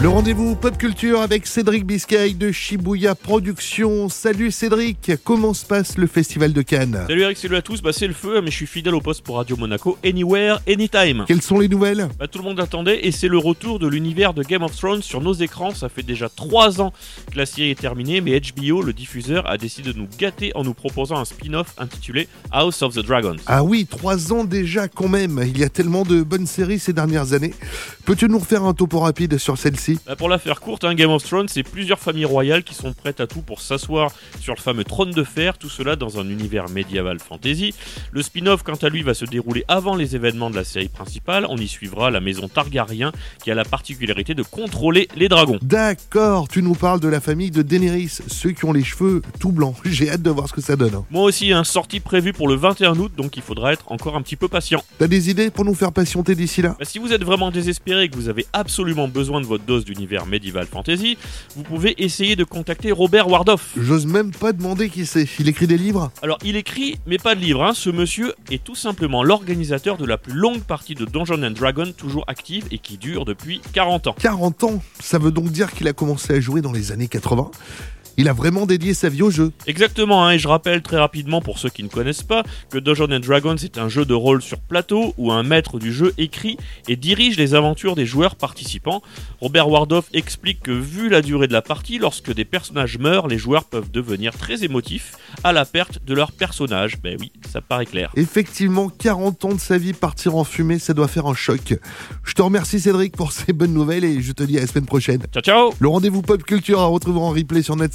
Le rendez-vous pop culture avec Cédric Biscay de Shibuya Productions. Salut Cédric, comment se passe le festival de Cannes? Salut Eric, salut à tous, bah c'est le feu, mais je suis fidèle au poste pour Radio Monaco, Anywhere, Anytime. Quelles sont les nouvelles? Bah, tout le monde attendait et c'est le retour de l'univers de Game of Thrones sur nos écrans. Ça fait déjà 3 ans que la série est terminée, mais HBO, le diffuseur, a décidé de nous gâter en nous proposant un spin-off intitulé House of the Dragons. Ah oui, trois ans déjà quand même. Il y a tellement de bonnes séries ces dernières années. Peux-tu nous refaire un topo rapide sur celle-ci? Bah, pour la faire courte, hein, Game of Thrones, c'est plusieurs familles royales qui sont prêtes à tout pour s'asseoir sur le fameux trône de fer, tout cela dans un univers médiéval fantasy. Le spin-off, quant à lui, va se dérouler avant les événements de la série principale. On y suivra la maison Targaryen qui a la particularité de contrôler les dragons. D'accord, tu nous parles de la famille de Daenerys, ceux qui ont les cheveux tout blancs. J'ai hâte de voir ce que ça donne. Moi aussi, un sortie prévue pour le 21 août, donc il faudra être encore un petit peu patient. T'as des idées pour nous faire patienter d'ici là? Bah, si vous êtes vraiment désespéré et que vous avez absolument besoin de votre dose d'univers médiéval fantasy, vous pouvez essayer de contacter Robert Wardoff. J'ose même pas demander qui c'est. Il écrit des livres? Alors, il écrit, mais pas de livre. hein. Ce monsieur est tout simplement l'organisateur de la plus longue partie de Dungeons and Dragons toujours active et qui dure depuis 40 ans. 40 ans Ça veut donc dire qu'il a commencé à jouer dans les années 80 Il a vraiment dédié sa vie au jeu. Exactement, hein, et je rappelle très rapidement pour ceux qui ne connaissent pas que Dungeons and Dragons est un jeu de rôle sur plateau où un maître du jeu écrit et dirige les aventures des joueurs participants. Robert Wardoff explique que vu la durée de la partie, lorsque des personnages meurent, les joueurs peuvent devenir très émotifs à la perte de leur personnage. Ben oui, ça paraît clair. Effectivement, 40 ans de sa vie partir en fumée, ça doit faire un choc. Je te remercie Cédric pour ces bonnes nouvelles et je te dis à la semaine prochaine. Ciao ciao Le rendez-vous pop culture à retrouver en replay sur notre